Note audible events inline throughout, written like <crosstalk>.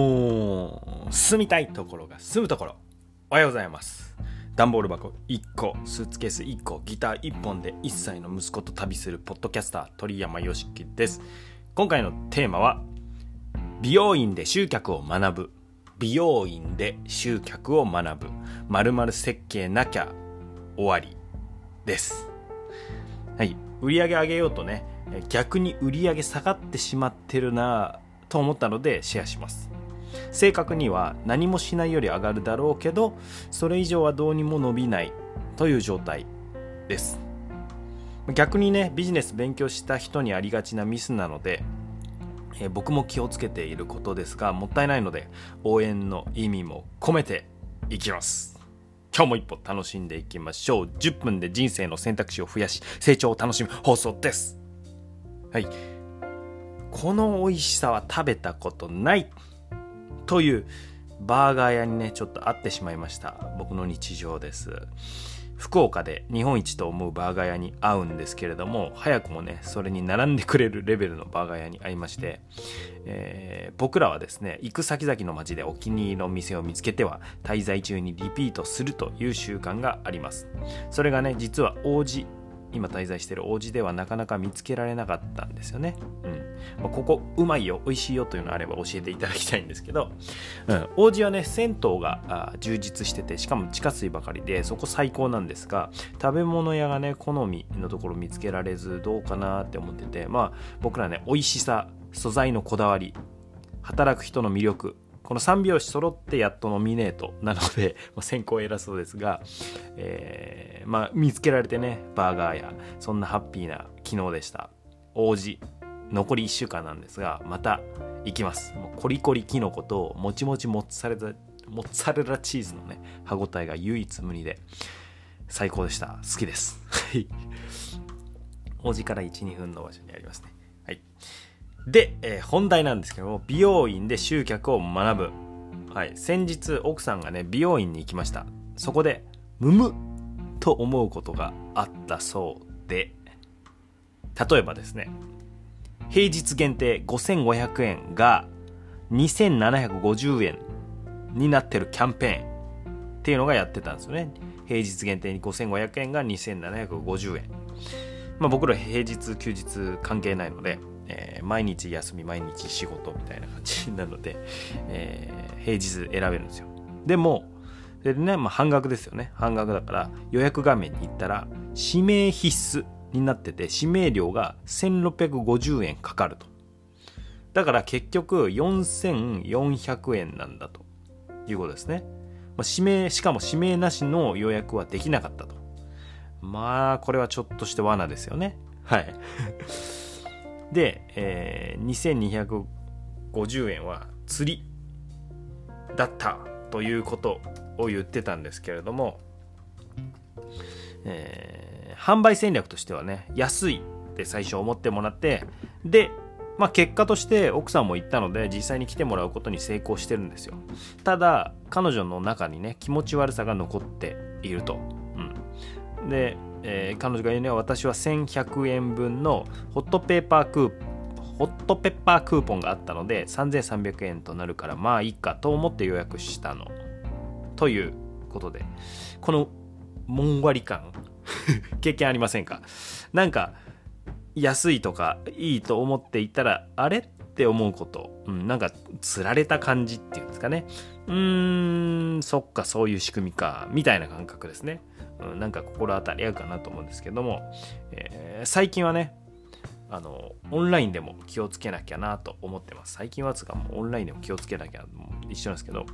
もう住みたいところが住むところ。おはようございます。段ボール箱1個スーツケース1個ギター1本で1歳の息子と旅するポッドキャスター鳥山よしきです。今回のテーマは美容院で集客を学ぶ。美容院で集客を学ぶ。〇〇設計なきゃ終わりです。はい。売り上げ上げようとね逆に売り上げ下がってしまってるなと思ったのでシェアします。正確には何もしないより上がるだろうけどそれ以上はどうにも伸びないという状態です。逆にねビジネス勉強した人にありがちなミスなので、えー、僕も気をつけていることですがもったいないので応援の意味も込めていきます。今日も一歩楽しんでいきましょう。10分で人生の選択肢を増やし成長を楽しむ放送です。はい。この美味しさは食べたことない。というバーガー屋にねちょっと会ってしまいました。僕の日常です。福岡で日本一と思うバーガー屋に会うんですけれども早くもねそれに並んでくれるレベルのバーガー屋に会いまして、えー、僕らはですね行く先々の街でお気に入りの店を見つけては滞在中にリピートするという習慣があります。それがね実は王子今滞在している王子ではなかなか見つけられなかったんですよね。うんまあ、ここうまいよ美味しいよというのあれば教えていただきたいんですけど、うん、王子はね銭湯が充実しててしかも地下水ばかりでそこ最高なんですが食べ物屋がね好みのところ見つけられずどうかなって思っててまあ僕らね美味しさ素材のこだわり働く人の魅力この3拍子揃ってやっとノミネートなので、<laughs> まあ、先行偉そうですが、えー、まあ、見つけられてね、バーガーや、そんなハッピーな昨日でした。王子、残り1週間なんですが、また行きます。もうコリコリキノコと、もちもちモッツァレラ、モッツァレラチーズのね、歯ごたえが唯一無二で、最高でした。好きです。王子から1、2分の場所にありますね。はい。で、えー、本題なんですけども、美容院で集客を学ぶ。はい。先日、奥さんがね、美容院に行きました。そこで、むむと思うことがあったそうで、例えばですね、平日限定5500円が2750円になってるキャンペーンっていうのがやってたんですよね。平日限定に5500円が2750円。まあ僕ら平日休日関係ないので、えー、毎日休み毎日仕事みたいな感じなので、<laughs> えー、平日選べるんですよ。でもそれでね、まあ、半額ですよね。半額だから予約画面に行ったら指名必須になってて指名料が1650円かかると。だから結局4400円なんだということですね、まあ、指名しかも指名なしの予約はできなかったと。まあこれはちょっとして罠ですよね。はい。で、えー、2250円は釣りだったということを言ってたんですけれども、えー、販売戦略としてはね安いって最初思ってもらってでまあ、結果として奥さんも言ったので実際に来てもらうことに成功してるんですよ。ただ彼女の中にね気持ち悪さが残っていると、うん、でえー、彼女が言うには私は1100円分のホットペーパークーホットペッパークーポンがあったので3300円となるからまあいいかと思って予約したの。ということでこのもんわり感 <laughs> 経験ありませんか？なんか安いとかいいと思っていたらあれって思うこと、うん、なんかつられた感じっていうんですかね。うーんそっかそういう仕組みかみたいな感覚ですね。うん、なんか心当たり合うかなと思うんですけども、えー、最近はねあのオンラインでも気をつけなきゃなと思ってます。最近はつかもうオンラインでも気をつけなきゃ一緒なんですけど、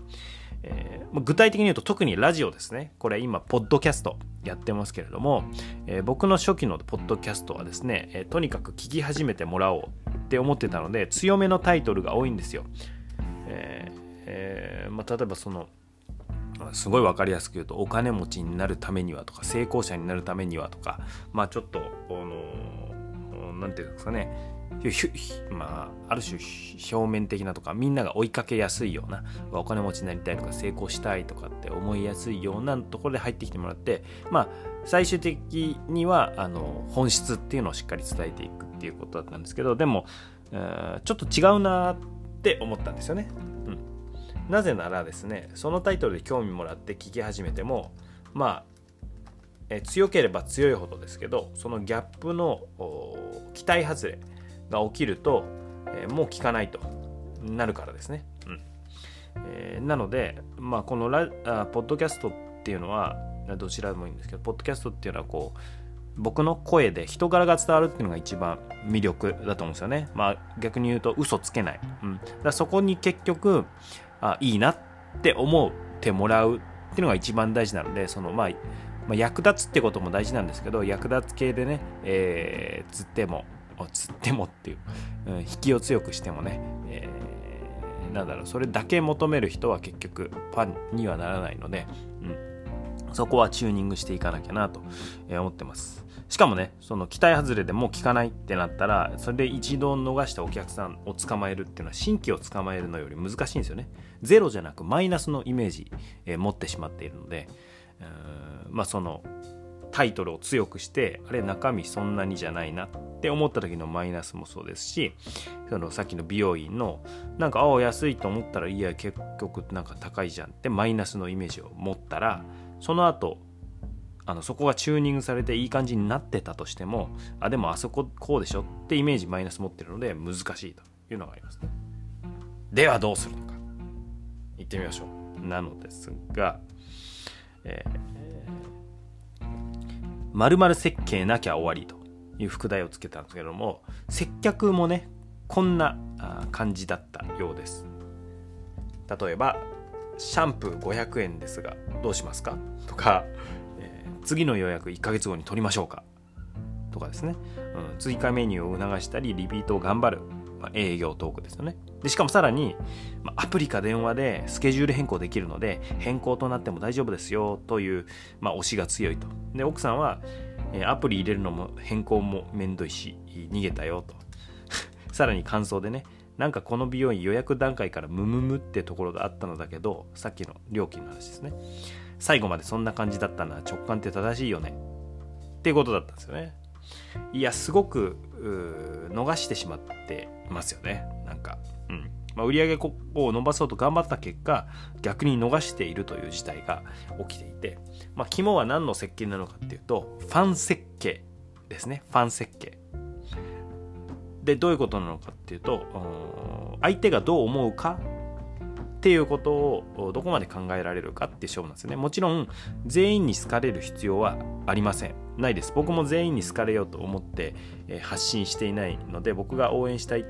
えー、具体的に言うと特にラジオですね。これ今ポッドキャストやってますけれども、えー、僕の初期のポッドキャストはですね、えー、とにかく聞き始めてもらおうって思ってたので強めのタイトルが多いんですよ、ええー、まあ、例えばそのすごい分かりやすく言うとお金持ちになるためにはとか成功者になるためにはとかまあちょっとあの何て言うんですかねまあ、ある種表面的なとかみんなが追いかけやすいようなお金持ちになりたいとか成功したいとかって思いやすいようなところで入ってきてもらってまあ最終的にはあの本質っていうのをしっかり伝えていくっていうことだったんですけどでも、え、ちょっと違うなって思ったんですよね。うんなぜならですねそのタイトルで興味もらって聞き始めてもまあえ強ければ強いほどですけどそのギャップの期待外れが起きると、えー、もう聞かないとなるからですね。うんえー、なので、まあ、このラあポッドキャストっていうのはどちらでもいいんですけどポッドキャストっていうのはこう僕の声で人柄が伝わるっていうのが一番魅力だと思うんですよね。まあ逆に言うと嘘つけない。うん、だそこに結局あいいなって思ってもらうっていうのが一番大事なのでそのまあまあ、役立つってことも大事なんですけど役立つ系でね、えー、釣っても釣ってもっていう、うん、引きを強くしてもね、えー、なんだろうそれだけ求める人は結局ファンにはならないので、うん、そこはチューニングしていかなきゃなと思ってます。しかもねその期待外れでもう聞かないってなったらそれで一度逃したお客さんを捕まえるっていうのは新規を捕まえるのより難しいんですよね。ゼロじゃなくマイナスのイメージ、えー、持ってしまっているのでまあそのタイトルを強くしてあれ中身そんなにじゃないなって思った時のマイナスもそうですしそのさっきの美容院のなんかああ安いと思ったらいや結局なんか高いじゃんってマイナスのイメージを持ったらその後あのそこがチューニングされていい感じになってたとしてもあでもあそここうでしょ？ってイメージマイナス持ってるので難しいというのがありますね。ではどうするのか。行ってみましょう。なのですがえ〇〇設計なきゃ終わりという副題をつけたんですけども接客もねこんな感じだったようです。例えばシャンプー500円ですがどうしますか？とか、えー、次の予約1ヶ月後に取りましょうか？とかですね、うん、追加メニューを促したりリピートを頑張る、まあ、営業トークですよね。でしかもさらに、まあ、アプリか電話でスケジュール変更できるので変更となっても大丈夫ですよという、まあ、推しが強いと。で奥さんは、えアプリ入れるのも変更もめんどいし逃げたよと。<laughs> さらに感想でねなんかこの美容院予約段階からムムムってところがあったのだけどさっきの料金の話ですね。最後までそんな感じだったのは直感って正しいよね。っていうことだったんですよね。いやすごく逃してしまってますよね。なんかうん。まあ、売上を伸ばそうと頑張った結果逆に逃しているという事態が起きていて、まあ、肝は何の設計なのかっていうとファン設計ですね。ファン設計。でどういうことなのかっていうと相手がどう思うかっていうことをどこまで考えられるかっていう勝負なんですね。もちろん全員に好かれる必要はありません。ないです。僕も全員に好かれようと思って発信していないので僕が応援したい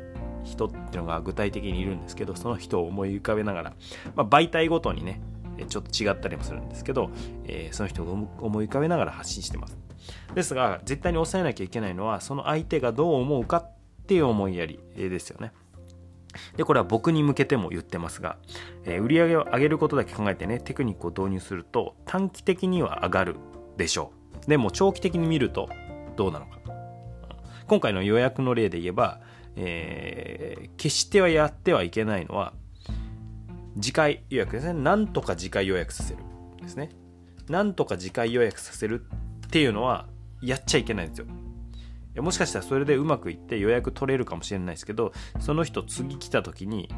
人っていうのが具体的にいるんですけどその人を思い浮かべながら、まあ、媒体ごとにねちょっと違ったりもするんですけど、えー、その人を思い浮かべながら発信してます。ですが絶対に抑えなきゃいけないのはその相手がどう思うかっていう思いやりですよねでこれは僕に向けても言ってますが、えー、売上を上げることだけ考えてねテクニックを導入すると短期的には上がるでしょうでも長期的に見るとどうなのか今回の予約の例で言えばえー、決してはやってはいけないのは、次回予約ですね。なんとか次回予約させる。ですね。なんとか次回予約させるっていうのは、やっちゃいけないんですよ。もしかしたらそれでうまくいって予約取れるかもしれないですけど、その人次来た時に、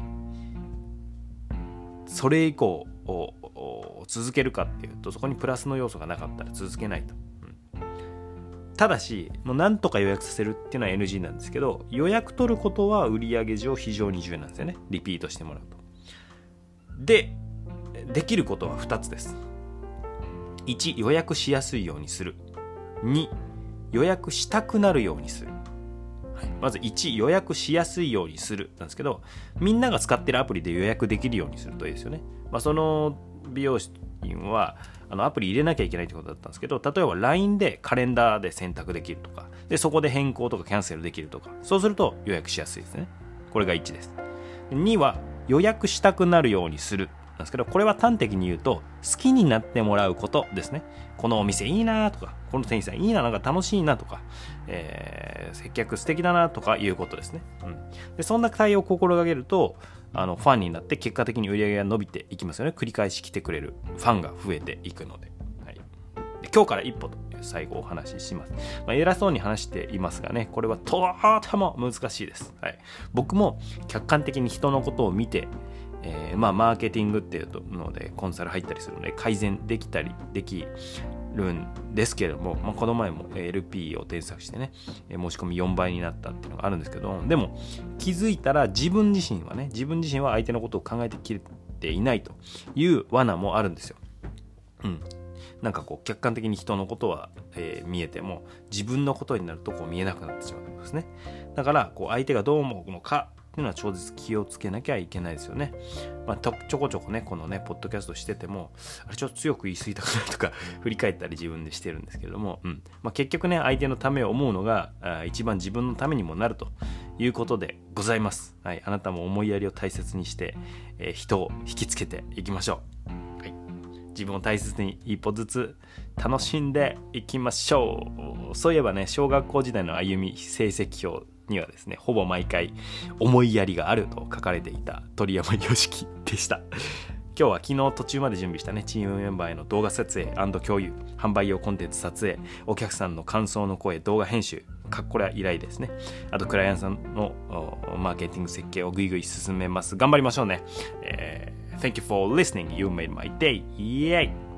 それ以降を続けるかっていうと、そこにプラスの要素がなかったら続けないと。うんただし、もうなんとか予約させるっていうのは NG なんですけど、予約取ることは売上上非常に重要なんですよね。リピートしてもらうと。で、できることは2つです。1、予約しやすいようにする。2、予約したくなるようにする。はい、まず1、予約しやすいようにするなんですけど、みんなが使ってるアプリで予約できるようにするといいですよね。まあ、その美容師は、あのアプリ入れなきゃいけないってことだったんですけど、例えば LINE でカレンダーで選択できるとか、で、そこで変更とかキャンセルできるとか、そうすると予約しやすいですね。これが1です。2は予約したくなるようにするなんですけど、これは端的に言うと、好きになってもらうことですね。このお店いいなとか、この店員さんいいな、なんか楽しいなとか、えー、接客素敵だなとかいうことですね。うん。で、そんな対応を心がけると、あのファンになって結果的に売り上げが伸びていきますよね繰り返し来てくれるファンが増えていくので,、はい、で今日から一歩と最後お話しします、まあ、偉そうに話していますがねこれはとても難しいです、はい、僕も客観的に人のことを見てえー、まあマーケティングっていうのでコンサル入ったりするので改善できたりできるんですけれども、まあ、この前も LP を添削してね申し込み4倍になったっていうのがあるんですけどでも気づいたら自分自身はね自分自身は相手のことを考えてきれていないという罠もあるんですよ。うん、なんかこう客観的に人のことは、えー、見えても自分のことになるとこう見えなくなってしまうんですねだからこう相手がどう思うのかっていうのは超絶気をつけなきゃいけないですよね。まあ、ちょこちょこね、このね、ポッドキャストしてても、あれちょっと強く言い過ぎたくないとか、振り返ったり自分でしてるんですけれども、うん。まあ、結局ね、相手のためを思うのが、あ一番自分のためにもなるということでございます。はい。あなたも思いやりを大切にして、えー、人を引きつけていきましょう。はい。自分を大切に一歩ずつ楽しんでいきましょう。そういえばね、小学校時代の歩み成績表にはですね、ほぼ毎回思いやりがあると書かれていた鳥山良樹でした。今日は昨日途中まで準備したね、チームメンバーへの動画撮影共有、販売用コンテンツ撮影、お客さんの感想の声、動画編集、かっこれ依頼ですね。あと、クライアントさんのマーケティング設計をぐいぐい進めます。頑張りましょうね。えー、Thank you for listening. You made my day. Yay!